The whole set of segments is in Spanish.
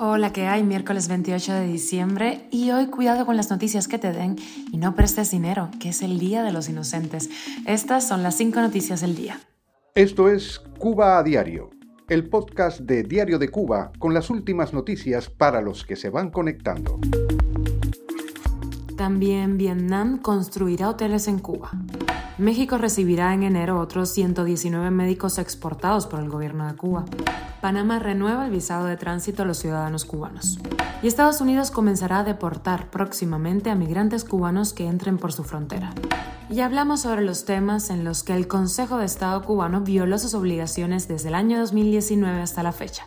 Hola, ¿qué hay? Miércoles 28 de diciembre y hoy cuidado con las noticias que te den y no prestes dinero, que es el Día de los Inocentes. Estas son las cinco noticias del día. Esto es Cuba a Diario, el podcast de Diario de Cuba con las últimas noticias para los que se van conectando. También Vietnam construirá hoteles en Cuba. México recibirá en enero otros 119 médicos exportados por el gobierno de Cuba. Panamá renueva el visado de tránsito a los ciudadanos cubanos. Y Estados Unidos comenzará a deportar próximamente a migrantes cubanos que entren por su frontera. Y hablamos sobre los temas en los que el Consejo de Estado cubano violó sus obligaciones desde el año 2019 hasta la fecha.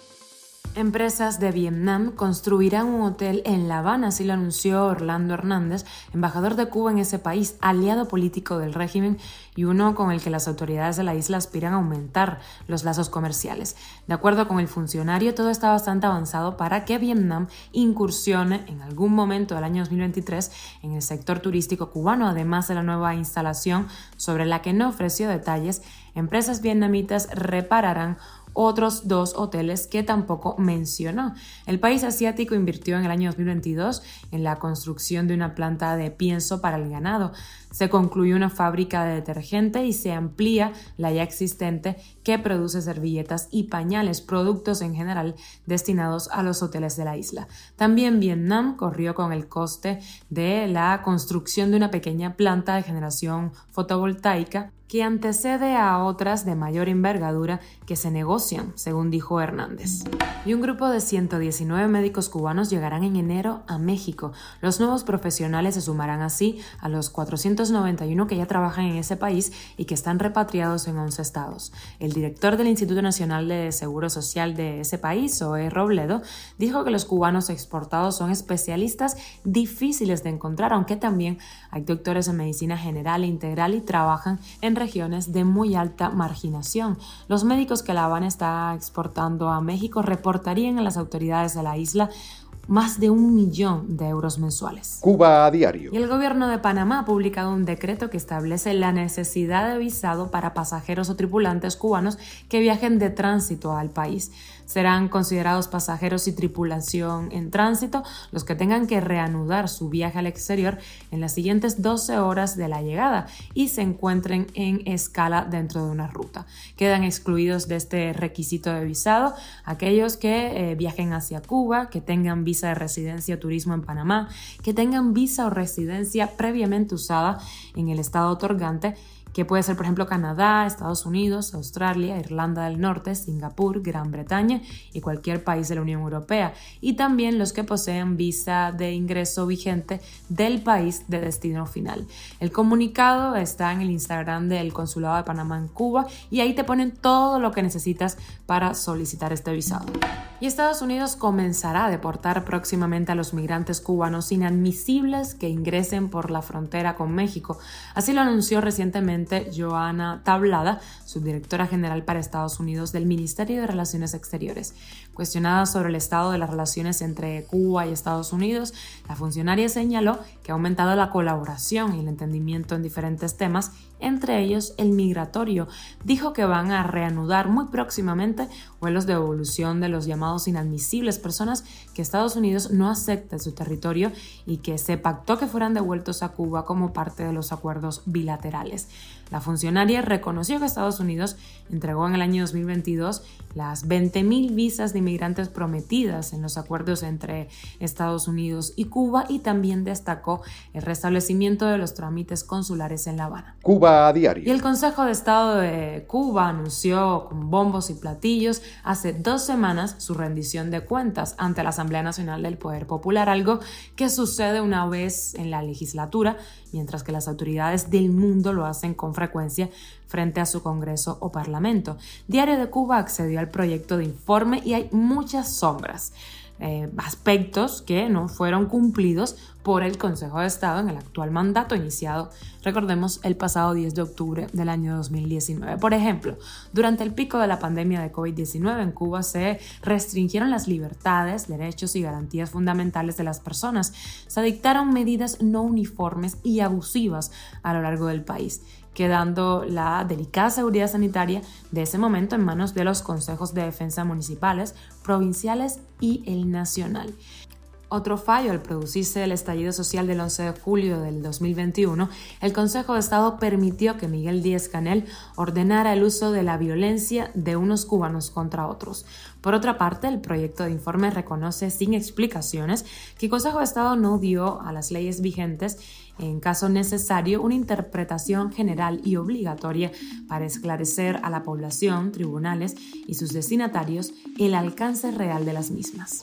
Empresas de Vietnam construirán un hotel en La Habana, así lo anunció Orlando Hernández, embajador de Cuba en ese país, aliado político del régimen y uno con el que las autoridades de la isla aspiran a aumentar los lazos comerciales. De acuerdo con el funcionario, todo está bastante avanzado para que Vietnam incursione en algún momento del año 2023 en el sector turístico cubano, además de la nueva instalación sobre la que no ofreció detalles. Empresas vietnamitas repararán otros dos hoteles que tampoco mencionó. El país asiático invirtió en el año 2022 en la construcción de una planta de pienso para el ganado. Se concluyó una fábrica de detergente y se amplía la ya existente que produce servilletas y pañales, productos en general destinados a los hoteles de la isla. También Vietnam corrió con el coste de la construcción de una pequeña planta de generación fotovoltaica que antecede a otras de mayor envergadura que se negocian, según dijo Hernández. Y un grupo de 119 médicos cubanos llegarán en enero a México. Los nuevos profesionales se sumarán así a los 491 que ya trabajan en ese país y que están repatriados en 11 estados. El director del Instituto Nacional de Seguro Social de ese país, Oe Robledo, dijo que los cubanos exportados son especialistas difíciles de encontrar, aunque también hay doctores en medicina general e integral y trabajan en regiones de muy alta marginación. Los médicos que La Habana está exportando a México reportarían a las autoridades de la isla más de un millón de euros mensuales. Cuba a diario. Y el gobierno de Panamá ha publicado un decreto que establece la necesidad de visado para pasajeros o tripulantes cubanos que viajen de tránsito al país. Serán considerados pasajeros y tripulación en tránsito los que tengan que reanudar su viaje al exterior en las siguientes 12 horas de la llegada y se encuentren en escala dentro de una ruta. Quedan excluidos de este requisito de visado aquellos que eh, viajen hacia Cuba, que tengan visa de residencia o turismo en Panamá, que tengan visa o residencia previamente usada en el estado otorgante que puede ser, por ejemplo, Canadá, Estados Unidos, Australia, Irlanda del Norte, Singapur, Gran Bretaña y cualquier país de la Unión Europea, y también los que poseen visa de ingreso vigente del país de destino final. El comunicado está en el Instagram del Consulado de Panamá en Cuba y ahí te ponen todo lo que necesitas para solicitar este visado. Y Estados Unidos comenzará a deportar próximamente a los migrantes cubanos inadmisibles que ingresen por la frontera con México. Así lo anunció recientemente Joana Tablada, subdirectora general para Estados Unidos del Ministerio de Relaciones Exteriores. Cuestionada sobre el estado de las relaciones entre Cuba y Estados Unidos, la funcionaria señaló que ha aumentado la colaboración y el entendimiento en diferentes temas, entre ellos el migratorio. Dijo que van a reanudar muy próximamente vuelos de evolución de los llamados inadmisibles, personas que Estados Unidos no acepta en su territorio y que se pactó que fueran devueltos a Cuba como parte de los acuerdos bilaterales. La funcionaria reconoció que Estados Unidos entregó en el año 2022 las 20.000 visas de inmigrantes prometidas en los acuerdos entre Estados Unidos y Cuba y también destacó el restablecimiento de los trámites consulares en La Habana. Cuba a diario. Y el Consejo de Estado de Cuba anunció con bombos y platillos hace dos semanas su rendición de cuentas ante la Asamblea Nacional del Poder Popular, algo que sucede una vez en la legislatura, mientras que las autoridades del mundo lo hacen con frecuencia frente a su Congreso o Parlamento. Diario de Cuba accedió al proyecto de informe y hay muchas sombras. Eh, aspectos que no fueron cumplidos por el Consejo de Estado en el actual mandato iniciado, recordemos, el pasado 10 de octubre del año 2019. Por ejemplo, durante el pico de la pandemia de COVID-19 en Cuba se restringieron las libertades, derechos y garantías fundamentales de las personas. Se dictaron medidas no uniformes y abusivas a lo largo del país quedando la delicada seguridad sanitaria de ese momento en manos de los consejos de defensa municipales, provinciales y el nacional. Otro fallo al producirse el estallido social del 11 de julio del 2021, el Consejo de Estado permitió que Miguel Díaz Canel ordenara el uso de la violencia de unos cubanos contra otros. Por otra parte, el proyecto de informe reconoce sin explicaciones que el Consejo de Estado no dio a las leyes vigentes en caso necesario, una interpretación general y obligatoria para esclarecer a la población, tribunales y sus destinatarios el alcance real de las mismas.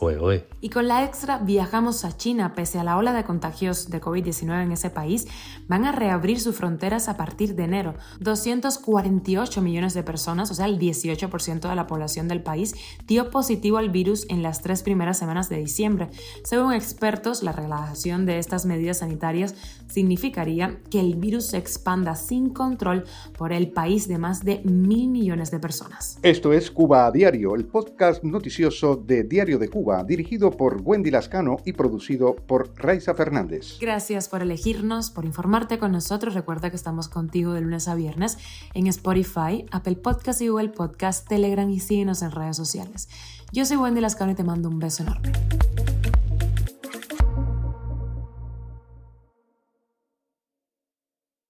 Y con la extra viajamos a China, pese a la ola de contagios de COVID-19 en ese país, van a reabrir sus fronteras a partir de enero. 248 millones de personas, o sea, el 18% de la población del país, dio positivo al virus en las tres primeras semanas de diciembre. Según expertos, la relajación de estas medidas sanitarias significaría que el virus se expanda sin control por el país de más de mil millones de personas. Esto es Cuba a Diario, el podcast noticioso de Diario de Cuba, dirigido por Wendy Lascano y producido por Raiza Fernández. Gracias por elegirnos, por informarte con nosotros. Recuerda que estamos contigo de lunes a viernes en Spotify, Apple Podcast y Google Podcast, Telegram y síguenos en redes sociales. Yo soy Wendy Lascano y te mando un beso enorme.